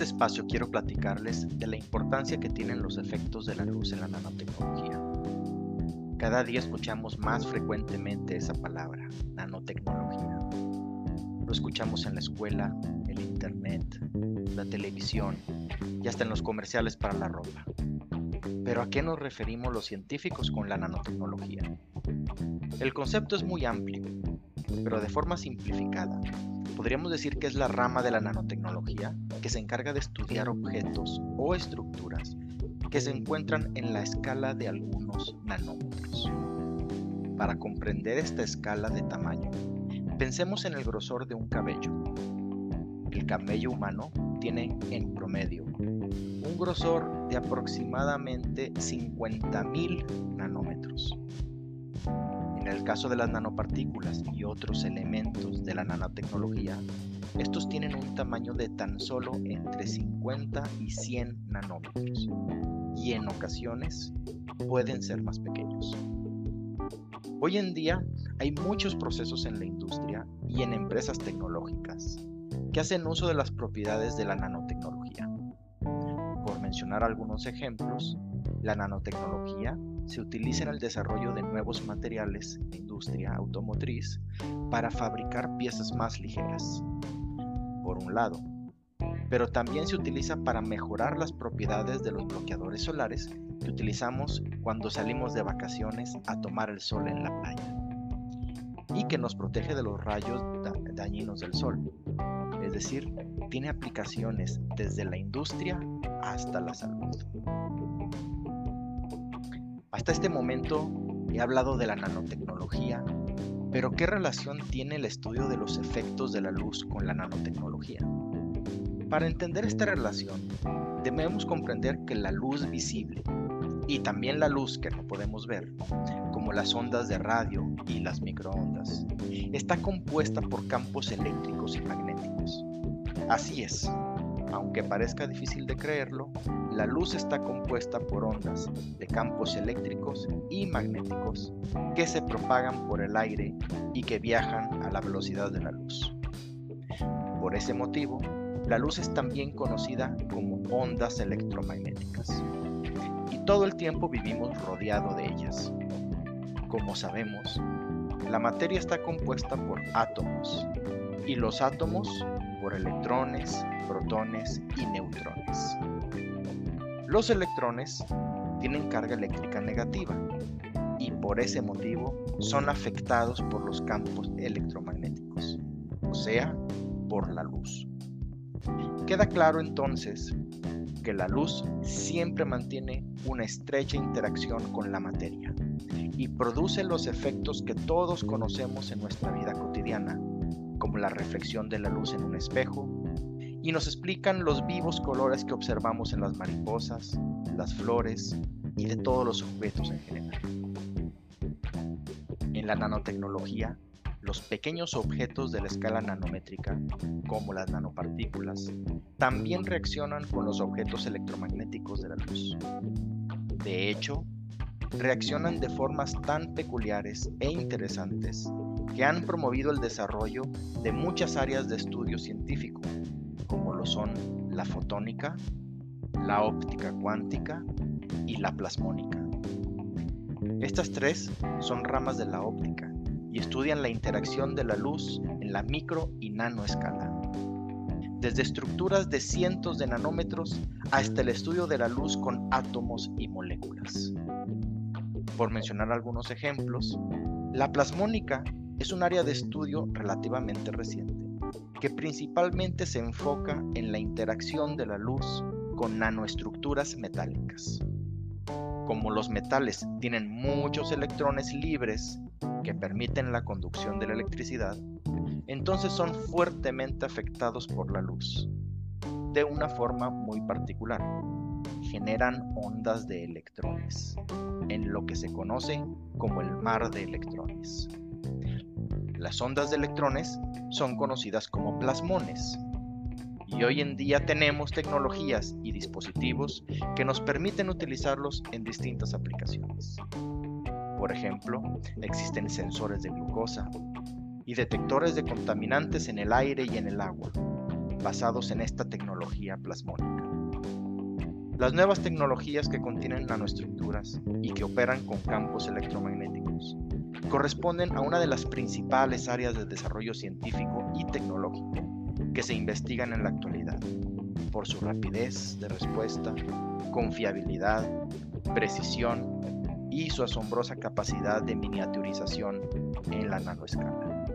este espacio quiero platicarles de la importancia que tienen los efectos de la luz en la nanotecnología. Cada día escuchamos más frecuentemente esa palabra, nanotecnología. Lo escuchamos en la escuela, el internet, la televisión y hasta en los comerciales para la ropa. Pero ¿a qué nos referimos los científicos con la nanotecnología? El concepto es muy amplio, pero de forma simplificada, podríamos decir que es la rama de la nanotecnología que se encarga de estudiar objetos o estructuras que se encuentran en la escala de algunos nanómetros. Para comprender esta escala de tamaño, pensemos en el grosor de un cabello. El cabello humano tiene en promedio un grosor de aproximadamente 50.000 nanómetros. El caso de las nanopartículas y otros elementos de la nanotecnología, estos tienen un tamaño de tan solo entre 50 y 100 nanómetros y en ocasiones pueden ser más pequeños. Hoy en día hay muchos procesos en la industria y en empresas tecnológicas que hacen uso de las propiedades de la nanotecnología. Por mencionar algunos ejemplos, la nanotecnología se utiliza en el desarrollo de nuevos materiales industria automotriz para fabricar piezas más ligeras, por un lado, pero también se utiliza para mejorar las propiedades de los bloqueadores solares que utilizamos cuando salimos de vacaciones a tomar el sol en la playa y que nos protege de los rayos dañinos del sol. Es decir, tiene aplicaciones desde la industria hasta la salud. Hasta este momento he hablado de la nanotecnología, pero ¿qué relación tiene el estudio de los efectos de la luz con la nanotecnología? Para entender esta relación, debemos comprender que la luz visible y también la luz que no podemos ver, como las ondas de radio y las microondas, está compuesta por campos eléctricos y magnéticos. Así es, aunque parezca difícil de creerlo, la luz está compuesta por ondas de campos eléctricos y magnéticos que se propagan por el aire y que viajan a la velocidad de la luz. Por ese motivo, la luz es también conocida como ondas electromagnéticas y todo el tiempo vivimos rodeado de ellas. Como sabemos, la materia está compuesta por átomos y los átomos por electrones, protones y neutrones. Los electrones tienen carga eléctrica negativa y por ese motivo son afectados por los campos electromagnéticos, o sea, por la luz. Queda claro entonces que la luz siempre mantiene una estrecha interacción con la materia y produce los efectos que todos conocemos en nuestra vida cotidiana, como la reflexión de la luz en un espejo, y nos explican los vivos colores que observamos en las mariposas, las flores y de todos los objetos en general. En la nanotecnología, los pequeños objetos de la escala nanométrica, como las nanopartículas, también reaccionan con los objetos electromagnéticos de la luz. De hecho, reaccionan de formas tan peculiares e interesantes que han promovido el desarrollo de muchas áreas de estudio científico, son la fotónica, la óptica cuántica y la plasmónica. Estas tres son ramas de la óptica y estudian la interacción de la luz en la micro y nanoescala. Desde estructuras de cientos de nanómetros hasta el estudio de la luz con átomos y moléculas. Por mencionar algunos ejemplos, la plasmónica es un área de estudio relativamente reciente, que principalmente se enfoca en la interacción de la luz con nanoestructuras metálicas. Como los metales tienen muchos electrones libres que permiten la conducción de la electricidad, entonces son fuertemente afectados por la luz, de una forma muy particular. Generan ondas de electrones, en lo que se conoce como el mar de electrones. Las ondas de electrones son conocidas como plasmones, y hoy en día tenemos tecnologías y dispositivos que nos permiten utilizarlos en distintas aplicaciones. Por ejemplo, existen sensores de glucosa y detectores de contaminantes en el aire y en el agua. basados en esta tecnología plasmónica. Las nuevas tecnologías que contienen nanoestructuras y que operan con campos electromagnéticos corresponden a una de las principales áreas de desarrollo científico y tecnológico que se investigan en la actualidad, por su rapidez de respuesta, confiabilidad, precisión y su asombrosa capacidad de miniaturización en la nanoescala.